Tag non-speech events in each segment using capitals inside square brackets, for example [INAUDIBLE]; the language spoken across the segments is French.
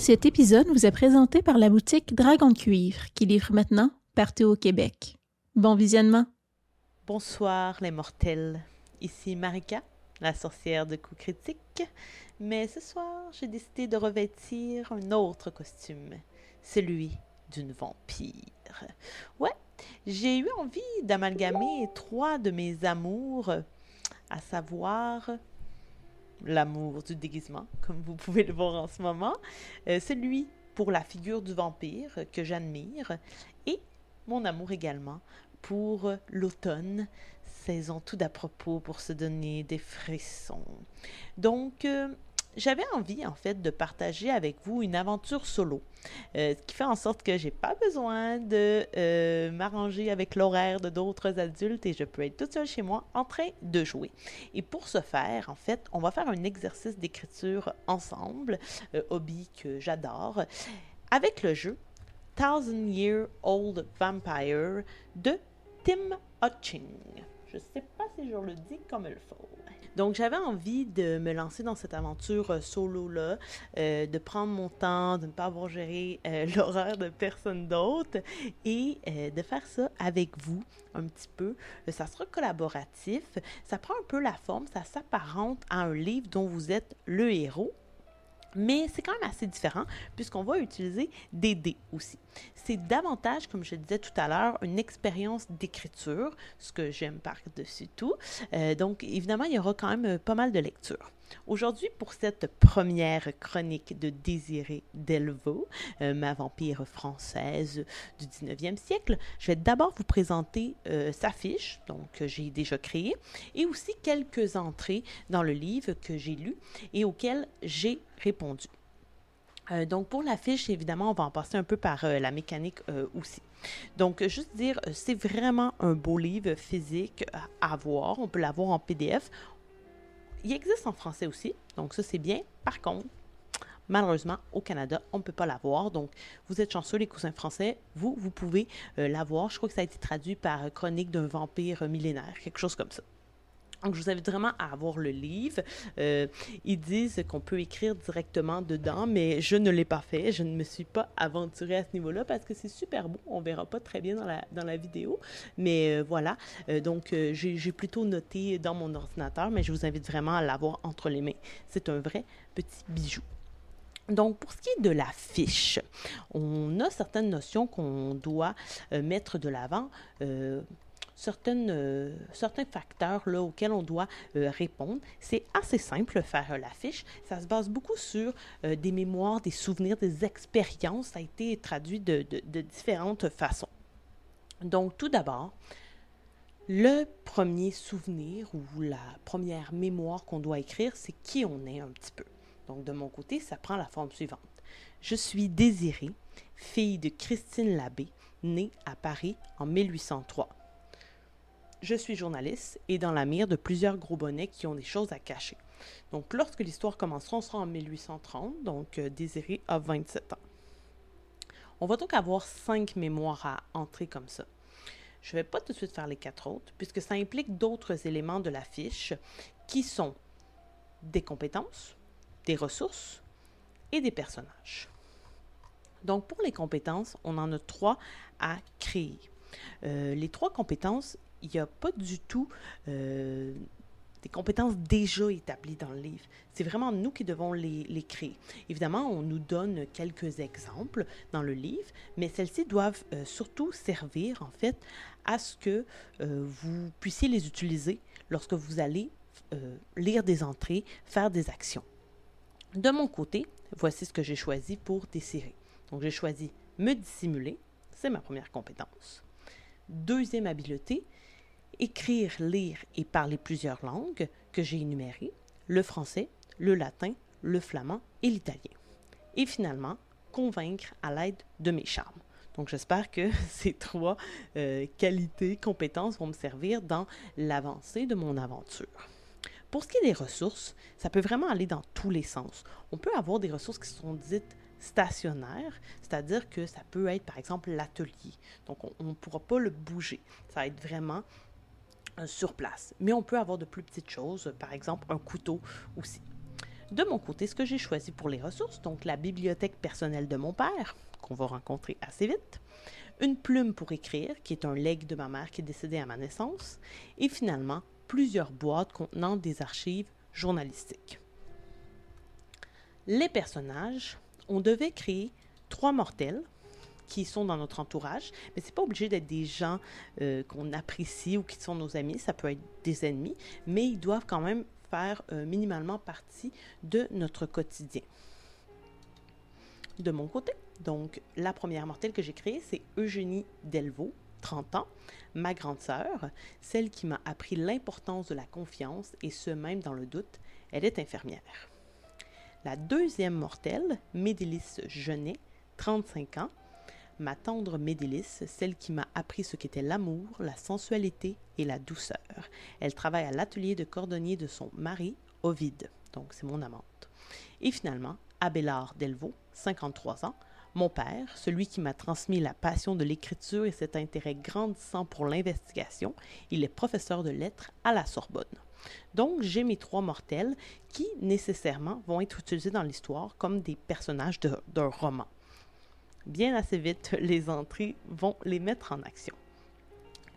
Cet épisode vous est présenté par la boutique Dragon Cuivre, qui livre maintenant partout au Québec. Bon visionnement! Bonsoir les mortels, ici Marika, la sorcière de coups critiques, mais ce soir j'ai décidé de revêtir un autre costume, celui d'une vampire. Ouais, j'ai eu envie d'amalgamer trois de mes amours, à savoir l'amour du déguisement, comme vous pouvez le voir en ce moment, euh, celui pour la figure du vampire que j'admire, et mon amour également pour l'automne, saison tout d'à propos pour se donner des frissons. Donc, euh, j'avais envie en fait de partager avec vous une aventure solo, euh, ce qui fait en sorte que j'ai pas besoin de euh, m'arranger avec l'horaire de d'autres adultes et je peux être toute seule chez moi en train de jouer. Et pour ce faire, en fait, on va faire un exercice d'écriture ensemble, euh, hobby que j'adore, avec le jeu Thousand Year Old Vampire de Tim Hutching. Je sais pas si je le dis comme il faut. Donc, j'avais envie de me lancer dans cette aventure euh, solo-là, euh, de prendre mon temps, de ne pas avoir géré euh, [LAUGHS] l'horaire de personne d'autre et de faire ça avec vous un petit peu. ça sera collaboratif. Ça prend un peu la forme, ça s'apparente à un livre dont vous êtes le héros mais c'est quand même assez différent puisqu'on va utiliser des dés aussi. C'est davantage, comme je disais tout à l'heure, une expérience d'écriture, ce que j'aime par-dessus tout. Euh, donc, évidemment, il y aura quand même euh, pas mal de lectures. Aujourd'hui, pour cette première chronique de Désiré Delvaux, euh, ma vampire française du 19e siècle, je vais d'abord vous présenter sa fiche, donc que j'ai déjà créée, et aussi quelques entrées dans le livre que j'ai lu et auxquelles j'ai répondu. Euh, donc, pour la fiche, évidemment, on va en passer un peu par euh, la mécanique euh, aussi. Donc, juste dire, c'est vraiment un beau livre physique à voir. On peut l'avoir en PDF. Il existe en français aussi, donc ça, c'est bien. Par contre, malheureusement, au Canada, on ne peut pas l'avoir. Donc, vous êtes chanceux, les cousins français, vous, vous pouvez l'avoir. Je crois que ça a été traduit par Chronique d'un vampire millénaire, quelque chose comme ça. Donc, je vous invite vraiment à avoir le livre. Euh, ils disent qu'on peut écrire directement dedans, mais je ne l'ai pas fait. Je ne me suis pas aventurée à ce niveau-là parce que c'est super beau. On verra pas très bien dans la, vidéo. Mais euh, voilà. Euh, donc, j'ai plutôt noté dans mon ordinateur, mais je vous invite vraiment à l'avoir entre les mains. C'est un vrai petit bijou. Donc, pour ce qui est de la fiche, on a certaines notions qu'on doit mettre de l'avant certaines, euh, certains facteurs auxquels on doit euh, répondre. C'est assez simple faire la fiche. Ça se base beaucoup sur euh, des mémoires, des souvenirs, des expériences. Ça a été traduit de, de différentes façons. Donc, tout d'abord, le premier souvenir ou la première mémoire qu'on doit écrire, c'est qui on est un petit peu. Donc, de mon côté, ça prend la forme suivante. Je suis Désirée, fille de Christine Labbé, née à Paris en 1803 je suis journaliste et dans la mire de plusieurs gros bonnets qui ont des choses à cacher. Donc, lorsque l'histoire commencera, on sera en 1830, donc euh, Désiré a 27 ans. On va donc avoir cinq mémoires à entrer comme ça. Je ne vais pas tout de suite faire les quatre autres, puisque ça implique d'autres éléments de la fiche qui sont des compétences, des ressources et des personnages. Donc, pour les compétences, on en a trois à créer. Euh, les trois compétences il n'y a pas du tout euh, des compétences déjà établies dans le livre. C'est vraiment nous qui devons les, créer. Évidemment, on nous donne quelques exemples dans le livre, mais celles-ci doivent euh, surtout servir, en fait, à ce que euh, vous puissiez les utiliser lorsque vous allez lire des entrées, faire des actions. De mon côté, voici ce que j'ai choisi pour décider. Donc, j'ai choisi me dissimuler, c'est ma première compétence. Deuxième habileté, écrire, lire et parler plusieurs langues que j'ai énumérées, le français, le latin, le flamand et l'italien. Et finalement, convaincre à l'aide de mes charmes. Donc j'espère que [LAUGHS] ces trois euh, qualités, compétences vont me servir dans l'avancée de mon aventure. Pour ce qui est des ressources, ça peut vraiment aller dans tous les sens. On peut avoir des ressources qui sont dites stationnaires, c'est-à-dire que ça peut être par exemple l'atelier. Donc on ne pourra pas le bouger. Ça va être vraiment sur place. Mais on peut avoir de plus petites choses, par exemple un couteau aussi. De mon côté, ce que j'ai choisi pour les ressources, donc la bibliothèque personnelle de mon père, qu'on va rencontrer assez vite, une plume pour écrire, qui est un legs de ma mère qui est décédée à ma naissance, et finalement plusieurs boîtes contenant des archives journalistiques. Les personnages, on devait créer trois mortels qui sont dans notre entourage, mais c'est pas obligé d'être des gens euh, qu'on apprécie ou qui sont nos amis, ça peut être des ennemis, mais ils doivent quand même faire euh, minimalement partie de notre quotidien. De mon côté, donc la première mortelle que j'ai créée, c'est Eugénie Delvaux, 30 ans, ma grande sœur, celle qui m'a appris l'importance de la confiance et ce même dans le doute, elle est infirmière. La deuxième mortelle, Médélis Genet, 35 ans, ma tendre Médélis, celle qui m'a appris ce qu'était l'amour, la sensualité et la douceur. Elle travaille à l'atelier de cordonnier de son mari, Ovide, donc c'est mon amante. Et finalement, Abélard Delvaux, 53 ans, mon père, celui qui m'a transmis la passion de l'écriture et cet intérêt grandissant pour l'investigation, il est professeur de lettres à la Sorbonne. Donc, j'ai mes trois mortels qui, nécessairement, vont être utilisés dans l'histoire comme des personnages d'un roman bien assez vite, [LAUGHS] les entrées vont les mettre en action.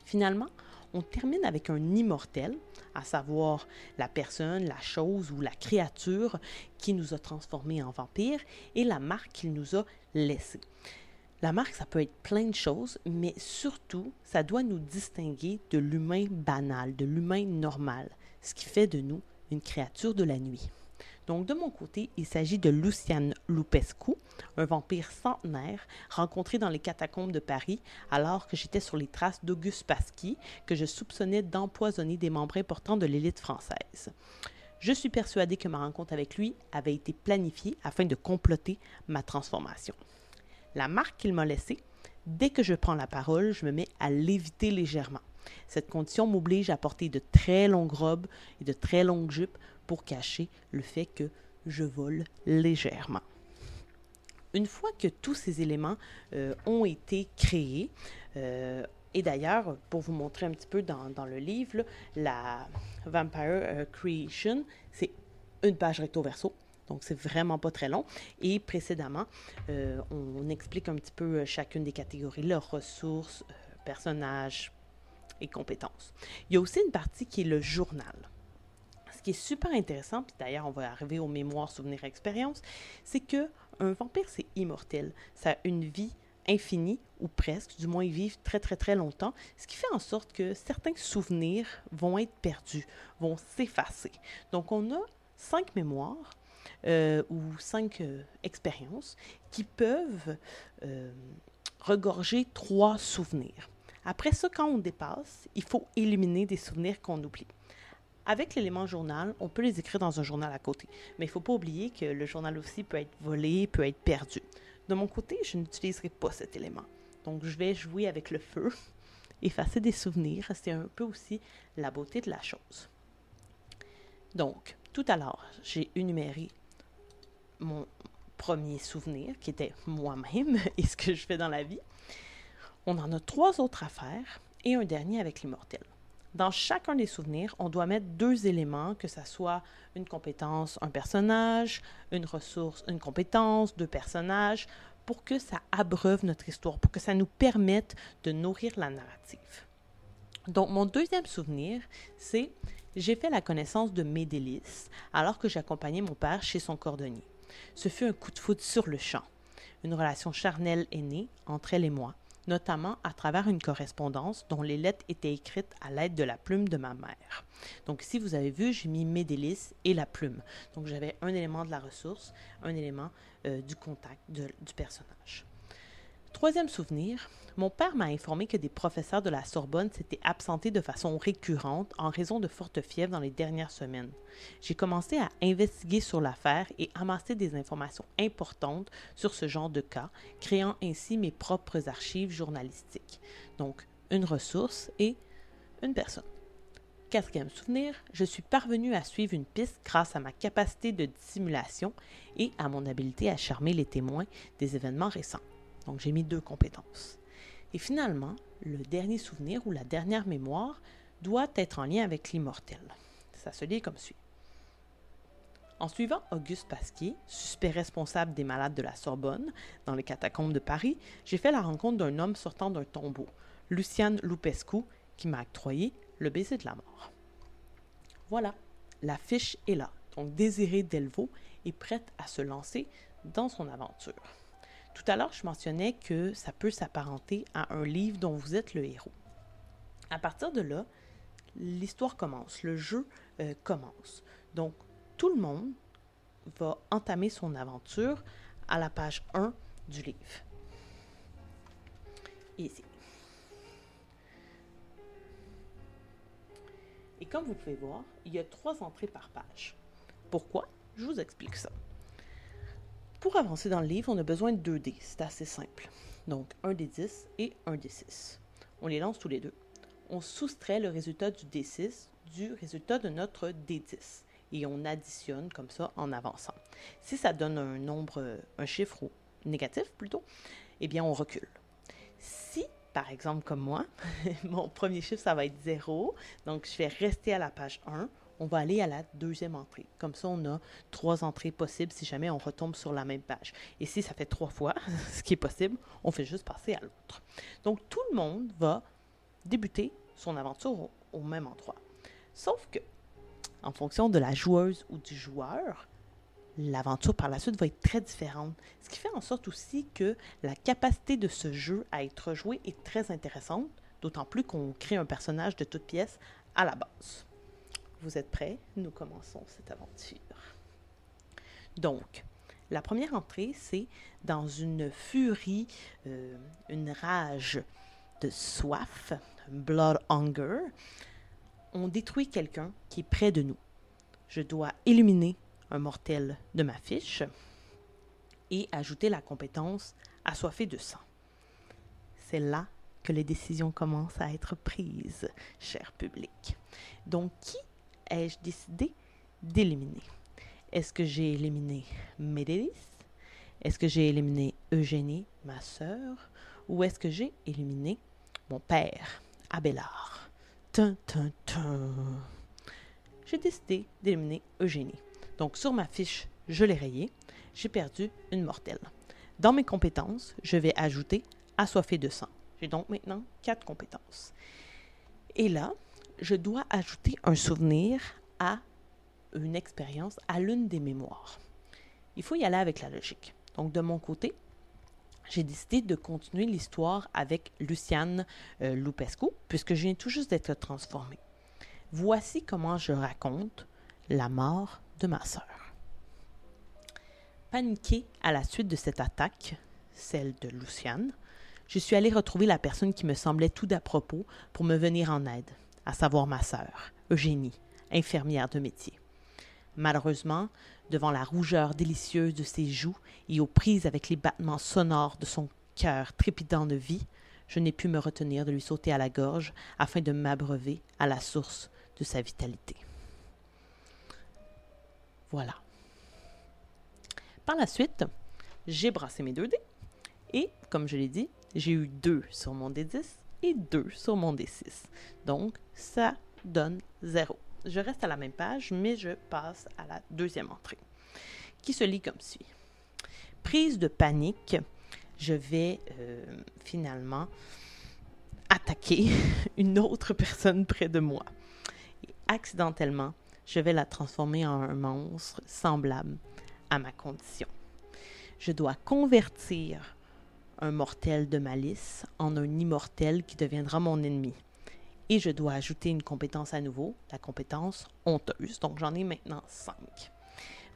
Finalement, on termine avec un immortel, à savoir la personne, la chose ou la créature qui nous a transformés en vampires et la marque qu'il nous a laissée. La marque, ça peut être plein de choses, mais surtout, ça doit nous distinguer de l'humain banal, de l'humain normal, ce qui fait de nous une créature de la nuit. Donc, de mon côté, il s'agit de Lucian Lupescu, un vampire centenaire rencontré dans les catacombes de Paris alors que j'étais sur les traces d'Auguste Pasquier, que je soupçonnais d'empoisonner des membres importants de l'élite française. Je suis persuadée que ma rencontre avec lui avait été planifiée afin de comploter ma transformation. La marque qu'il m'a laissée, dès que je prends la parole, je me mets à l'éviter légèrement. Cette condition m'oblige à porter de très longues robes et de très longues jupes pour cacher le fait que je vole légèrement. Une fois que tous ces éléments euh, ont été créés, euh, et d'ailleurs, pour vous montrer un petit peu dans, le livre, la Vampire euh, Creation, c'est une page recto verso. Donc, c'est vraiment pas très long. Et précédemment, on, explique un petit peu chacune des catégories, leurs ressources, personnages et compétences. Il y a aussi une partie qui est le journal qui est super intéressant, puis d'ailleurs on va arriver aux mémoires, souvenirs, expériences, c'est que un vampire c'est immortel. Ça a une vie infinie ou presque, du moins ils vivent très très très longtemps, ce qui fait en sorte que certains souvenirs vont être perdus, vont s'effacer. Donc on a cinq mémoires euh, ou cinq euh, expériences qui peuvent euh, regorger trois souvenirs. Après ça, quand on dépasse, il faut éliminer des souvenirs qu'on oublie. Avec l'élément journal, on peut les écrire dans un journal à côté. Mais il ne faut pas oublier que le journal aussi peut être volé, peut être perdu. De mon côté, je n'utiliserai pas cet élément. Donc, je vais jouer avec le feu, [LAUGHS] effacer des souvenirs. C'est un peu aussi la beauté de la chose. Donc, tout à l'heure, j'ai énuméré mon premier souvenir, qui était moi-même [LAUGHS] et ce que je fais dans la vie. On en a trois autres à faire et un dernier avec l'immortel. Dans chacun des souvenirs, on doit mettre deux éléments, que ce soit une compétence, un personnage, une ressource, une compétence, deux personnages, pour que ça abreuve notre histoire, pour que ça nous permette de nourrir la narrative. Donc, mon deuxième souvenir, c'est j'ai fait la connaissance de Médélis alors que j'accompagnais mon père chez son cordonnier. Ce fut un coup de foudre sur le champ. Une relation charnelle est née entre elle et moi notamment à travers une correspondance dont les lettres étaient écrites à l'aide de la plume de ma mère. Donc ici, vous avez vu, j'ai mis mes délices et la plume. Donc j'avais un élément de la ressource, un élément euh, du contact du personnage. Troisième souvenir, mon père m'a informé que des professeurs de la Sorbonne s'étaient absentés de façon récurrente en raison de fortes fièvres dans les dernières semaines. J'ai commencé à investiguer sur l'affaire et amasser des informations importantes sur ce genre de cas, créant ainsi mes propres archives journalistiques. Donc, une ressource et une personne. Quatrième souvenir, je suis parvenu à suivre une piste grâce à ma capacité de dissimulation et à mon habileté à charmer les témoins des événements récents. Donc j'ai mis deux compétences. Et finalement, le dernier souvenir ou la dernière mémoire doit être en lien avec l'immortel. Ça se lit comme suit. En suivant Auguste Pasquier, suspect responsable des malades de la Sorbonne, dans les catacombes de Paris, j'ai fait la rencontre d'un homme sortant d'un tombeau, Luciane Lupescu, qui m'a octroyé le baiser de la mort. Voilà, la fiche est là. Donc Désiré Delvaux est prête à se lancer dans son aventure. Tout à l'heure, je mentionnais que ça peut s'apparenter à un livre dont vous êtes le héros. À partir de là, l'histoire commence, le jeu euh, commence. Donc, tout le monde va entamer son aventure à la page 1 du livre. Ici. Et comme vous pouvez voir, il y a trois entrées par page. Pourquoi? Je vous explique ça. Pour avancer dans le livre, on a besoin de deux dés. C'est assez simple. Donc, un des 10 et un des 6. On les lance tous les deux. On soustrait le résultat du D6 du résultat de notre D10 et on additionne comme ça en avançant. Si ça donne un nombre, un chiffre négatif plutôt, eh bien on recule. Si, par exemple comme moi, [LAUGHS] mon premier chiffre ça va être 0, donc je vais rester à la page 1, on va aller à la deuxième entrée. Comme ça, on a trois entrées possibles si jamais on retombe sur la même page. Et si ça fait trois fois, [LAUGHS] ce qui est possible, on fait juste passer à l'autre. Donc, tout le monde va débuter son aventure au même endroit. Sauf que en fonction de la joueuse ou du joueur, l'aventure par la suite va être très différente. Ce qui fait en sorte aussi que la capacité de ce jeu à être joué est très intéressante, d'autant plus qu'on crée un personnage de toute pièce à la base. Vous êtes prêts? Nous commençons cette aventure. Donc, la première entrée, c'est dans une furie, euh, une rage de soif, blood hunger, on détruit quelqu'un qui est près de nous. Je dois éliminer un mortel de ma fiche et ajouter la compétence assoiffé de sang. C'est là que les décisions commencent à être prises, cher public. Donc, qui ai-je décidé d'éliminer? Est-ce que j'ai éliminé Médélis? Est-ce que j'ai éliminé Eugénie, ma sœur? Ou est-ce que j'ai éliminé mon père, Abélard? J'ai décidé d'éliminer Eugénie. Donc, sur ma fiche, je l'ai rayée. J'ai perdu une mortelle. Dans mes compétences, je vais ajouter assoiffé de sang. J'ai donc maintenant quatre compétences. Et là, je dois ajouter un souvenir à une expérience, à l'une des mémoires. Il faut y aller avec la logique. Donc, de mon côté, j'ai décidé de continuer l'histoire avec Luciane euh, Lupescu, puisque je viens tout juste d'être transformée. Voici comment je raconte la mort de ma sœur. Paniquée à la suite de cette attaque, celle de Luciane, je suis allée retrouver la personne qui me semblait tout d'à propos pour me venir en aide, à savoir ma sœur, Eugénie, infirmière de métier. Malheureusement, devant la rougeur délicieuse de ses joues et aux prises avec les battements sonores de son cœur trépidant de vie, je n'ai pu me retenir de lui sauter à la gorge afin de m'abreuver à la source de sa vitalité. Voilà. Par la suite, j'ai brassé mes deux dés et, comme je l'ai dit, j'ai eu deux sur mon D10 et deux sur mon D6. Donc, ça donne zéro je reste à la même page, mais je passe à la deuxième entrée, qui se lit comme suit. Prise de panique, je vais euh, finalement attaquer [LAUGHS] une autre personne près de moi. Et accidentellement, je vais la transformer en un monstre semblable à ma condition. Je dois convertir un mortel de malice en un immortel qui deviendra mon ennemi et je dois ajouter une compétence à nouveau, la compétence honteuse. Donc j'en ai maintenant cinq.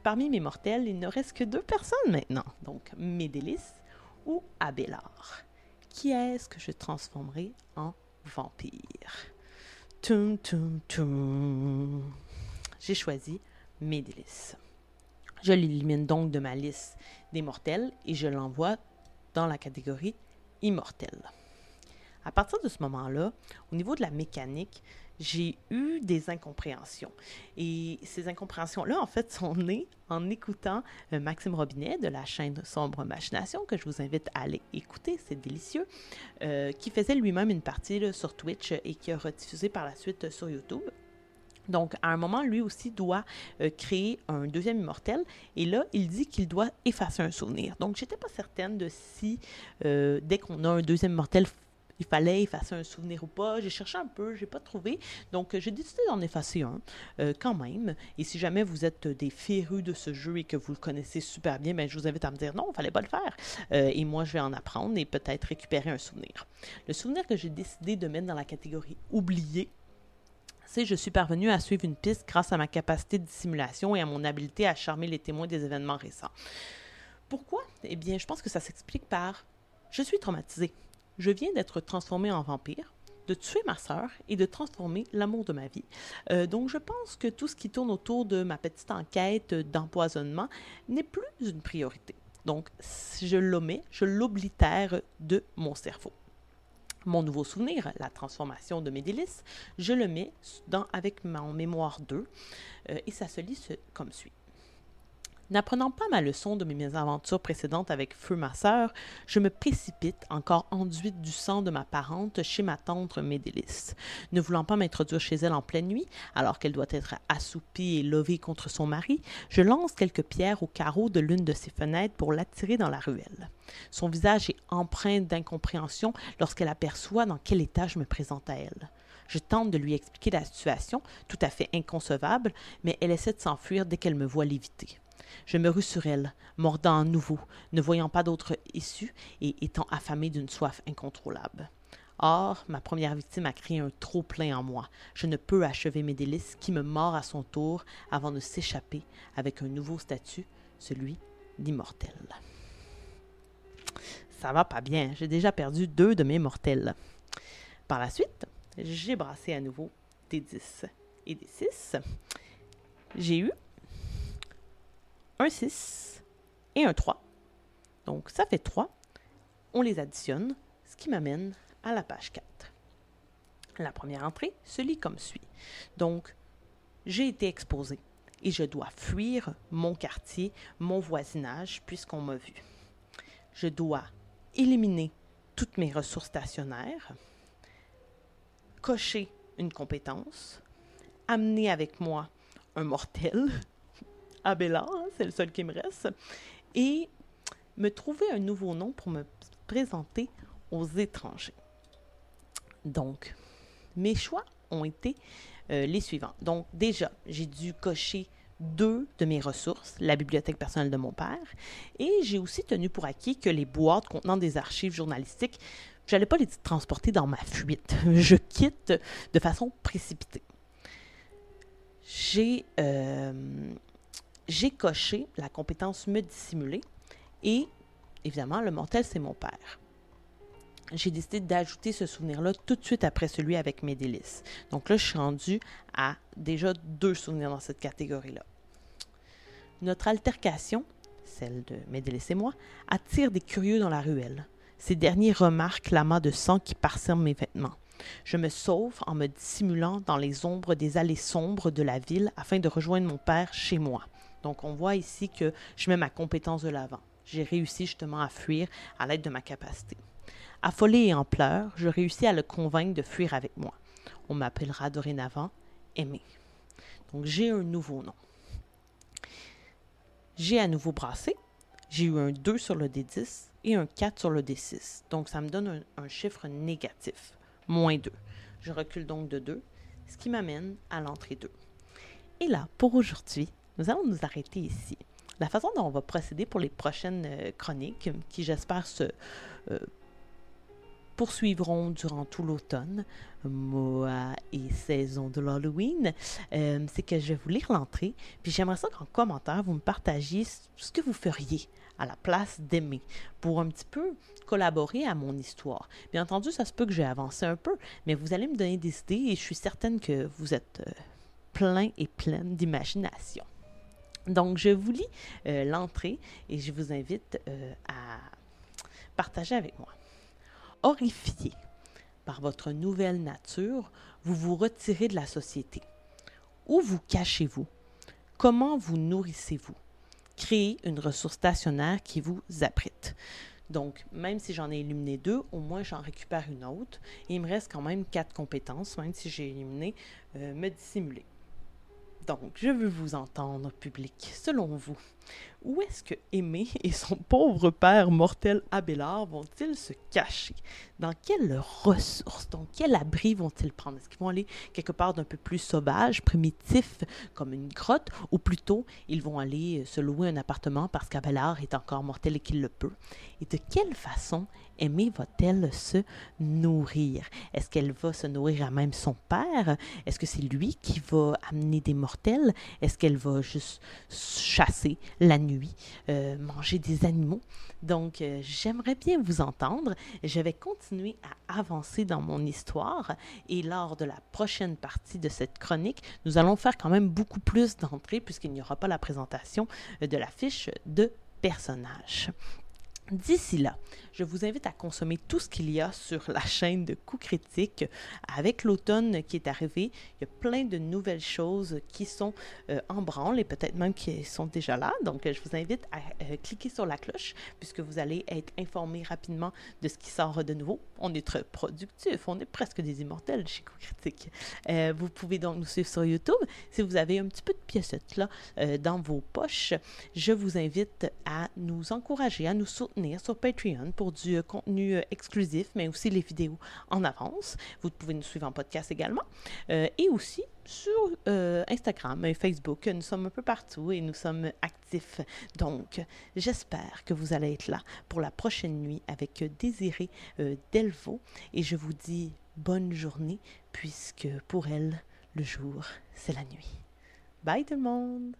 Parmi mes mortels, il ne reste que deux personnes maintenant, donc Médélis ou Abélard. Qui est-ce que je transformerai en vampire? Tum, tum, tum. J'ai choisi Médélis. Je l'élimine donc de ma liste des mortels et je l'envoie dans la catégorie immortel. À partir de ce moment-là, au niveau de la mécanique, j'ai eu des incompréhensions. Et ces incompréhensions-là, en fait, sont nées en écoutant euh, Maxime Robinet de la chaîne Sombre Machination, que je vous invite à aller écouter, c'est délicieux, euh, qui faisait lui-même une partie sur Twitch et qui a rediffusé par la suite sur YouTube. Donc, à un moment, lui aussi doit euh, créer un deuxième immortel. Et là, il dit qu'il doit effacer un souvenir. Donc, j'étais pas certaine de si, euh, dès qu'on a un deuxième immortel, il fallait effacer un souvenir ou pas. J'ai cherché un peu, j'ai pas trouvé. Donc, j'ai décidé d'en effacer un euh, quand même. Et si jamais vous êtes des férus de ce jeu et que vous le connaissez super bien, ben, je vous invite à me dire non, il fallait pas le faire. et moi, je vais en apprendre et peut-être récupérer un souvenir. Le souvenir que j'ai décidé de mettre dans la catégorie oublié, c'est je suis parvenu à suivre une piste grâce à ma capacité de dissimulation et à mon habileté à charmer les témoins des événements récents. Pourquoi? Eh bien, je pense que ça s'explique par je suis traumatisé. Je viens d'être transformé en vampire, de tuer ma sœur et de transformer l'amour de ma vie. Euh, donc, je pense que tout ce qui tourne autour de ma petite enquête d'empoisonnement n'est plus une priorité. Donc, je l'omets, je l'oblitère de mon cerveau mon nouveau souvenir, la transformation de mes délices, je le mets dans, avec mon mémoire 2 euh, et ça se lit comme suit. N'apprenant pas ma leçon de mes aventures précédentes avec Feu ma sœur, je me précipite, encore enduite du sang de ma parente, chez ma tante Médélice. Ne voulant pas m'introduire chez elle en pleine nuit, alors qu'elle doit être assoupie et levée contre son mari, je lance quelques pierres au carreau de l'une de ses fenêtres pour l'attirer dans la ruelle. Son visage est empreint d'incompréhension lorsqu'elle aperçoit dans quel état je me présente à elle. Je tente de lui expliquer la situation, tout à fait inconcevable, mais elle essaie de s'enfuir dès qu'elle me voit léviter. Je me rue sur elle, mordant à nouveau, ne voyant pas d'autre issue et étant affamée d'une soif incontrôlable. Or, ma première victime a créé un trop-plein en moi. Je ne peux achever mes délices qui me mord à son tour avant de s'échapper avec un nouveau statut, celui d'immortel. Ça va pas bien, j'ai déjà perdu deux de mes mortels. Par la suite, j'ai brassé à nouveau des 10 et des 6. J'ai eu un 6 et un 3. Donc, ça fait 3. On les additionne, ce qui m'amène à la page 4. La première entrée se lit comme suit. Donc, j'ai été exposé et je dois fuir mon quartier, mon voisinage, puisqu'on m'a vu. Je dois éliminer toutes mes ressources stationnaires, cocher une compétence, amener avec moi un mortel, Abella, hein, c'est le seul qui me reste, et me trouver un nouveau nom pour me présenter aux étrangers. Donc, mes choix ont été euh, les suivants. Donc, déjà, j'ai dû cocher deux de mes ressources, la bibliothèque personnelle de mon père, et j'ai aussi tenu pour acquis que les boîtes contenant des archives journalistiques, j'allais pas les transporter dans ma fuite. [LAUGHS] Je quitte de façon précipitée. J'ai euh, j'ai coché la compétence me dissimuler et évidemment, le mortel, c'est mon père. J'ai décidé d'ajouter ce souvenir-là tout de suite après celui avec mes. Donc là, je suis rendu à déjà deux souvenirs dans cette catégorie-là. Notre altercation, celle de mes et moi, attire des curieux dans la ruelle. Ces derniers remarquent l'amas de sang qui parsème mes vêtements. Je me sauve en me dissimulant dans les ombres des allées sombres de la ville afin de rejoindre mon père chez moi. Donc, on voit ici que je mets ma compétence de l'avant. J'ai réussi justement à fuir à l'aide de ma capacité. Affolé et en pleurs, je réussis à le convaincre de fuir avec moi. On m'appellera dorénavant Aimé. Donc, j'ai un nouveau nom. J'ai à nouveau brassé. J'ai eu un 2 sur le D10 et un 4 sur le D6. Donc, ça me donne un, chiffre négatif, moins 2. Je recule donc de 2, ce qui m'amène à l'entrée 2. Et là, pour aujourd'hui, nous allons nous arrêter ici. La façon dont on va procéder pour les prochaines euh, chroniques, qui j'espère se euh, poursuivront durant tout l'automne, mois et saison de l'Halloween, euh, c'est que je vais vous lire l'entrée, puis j'aimerais ça qu'en commentaire, vous me partagiez ce que vous feriez à la place d'aimer pour un petit peu collaborer à mon histoire. Bien entendu, ça se peut que j'ai avancé un peu, mais vous allez me donner des idées et je suis certaine que vous êtes plein et pleine d'imagination. Donc, je vous lis euh, l'entrée et je vous invite euh, à partager avec moi. Horrifié par votre nouvelle nature, vous vous retirez de la société. Où vous cachez-vous? Comment vous nourrissez-vous? Créez une ressource stationnaire qui vous abrite. Donc, même si j'en ai éliminé deux, au moins j'en récupère une autre. Il me reste quand même quatre compétences, même si j'ai éliminé euh, me dissimuler. Donc, je veux vous entendre, public. Selon vous, où est-ce que Aimé [LAUGHS] et son pauvre père mortel Abélard vont-ils se cacher? Dans quelles ressources, dans quel abri vont-ils prendre? Est-ce qu'ils vont aller quelque part d'un peu plus sauvage, primitif, comme une grotte, ou plutôt ils vont aller se louer un appartement parce qu'Abélard est encore mortel et qu'il le peut? Et de quelle façon Aimée va-t-elle se nourrir? Est-ce qu'elle va se nourrir à même son père? Est-ce que c'est lui qui va amener des mortels? Est-ce qu'elle va juste chasser la nuit, euh, manger des animaux? Donc, euh, j'aimerais bien vous entendre. Je vais continuer à avancer dans mon histoire et lors de la prochaine partie de cette chronique, nous allons faire quand même beaucoup plus d'entrées puisqu'il n'y aura pas la présentation de la fiche de personnage. D'ici là, je vous invite à consommer tout ce qu'il y a sur la chaîne de Coup Critique. Avec l'automne qui est arrivé, il y a plein de nouvelles choses qui sont euh, en branle et peut-être même qui sont déjà là. Donc, je vous invite à euh, cliquer sur la cloche puisque vous allez être informé rapidement de ce qui sort de nouveau. On est très productif, on est presque des immortels chez Coup Critique. Euh, vous pouvez donc nous suivre sur YouTube. Si vous avez un petit peu de piécettes là dans vos poches, je vous invite à nous encourager, à nous soutenir sur Patreon pour du euh, contenu euh, exclusif, mais aussi les vidéos en avance. Vous pouvez nous suivre en podcast également. Euh, et aussi sur Instagram et Facebook. Nous sommes un peu partout et nous sommes actifs. Donc, j'espère que vous allez être là pour la prochaine nuit avec Désiré Delvaux. Et je vous dis bonne journée, puisque pour elle, le jour, c'est la nuit. Bye tout le monde!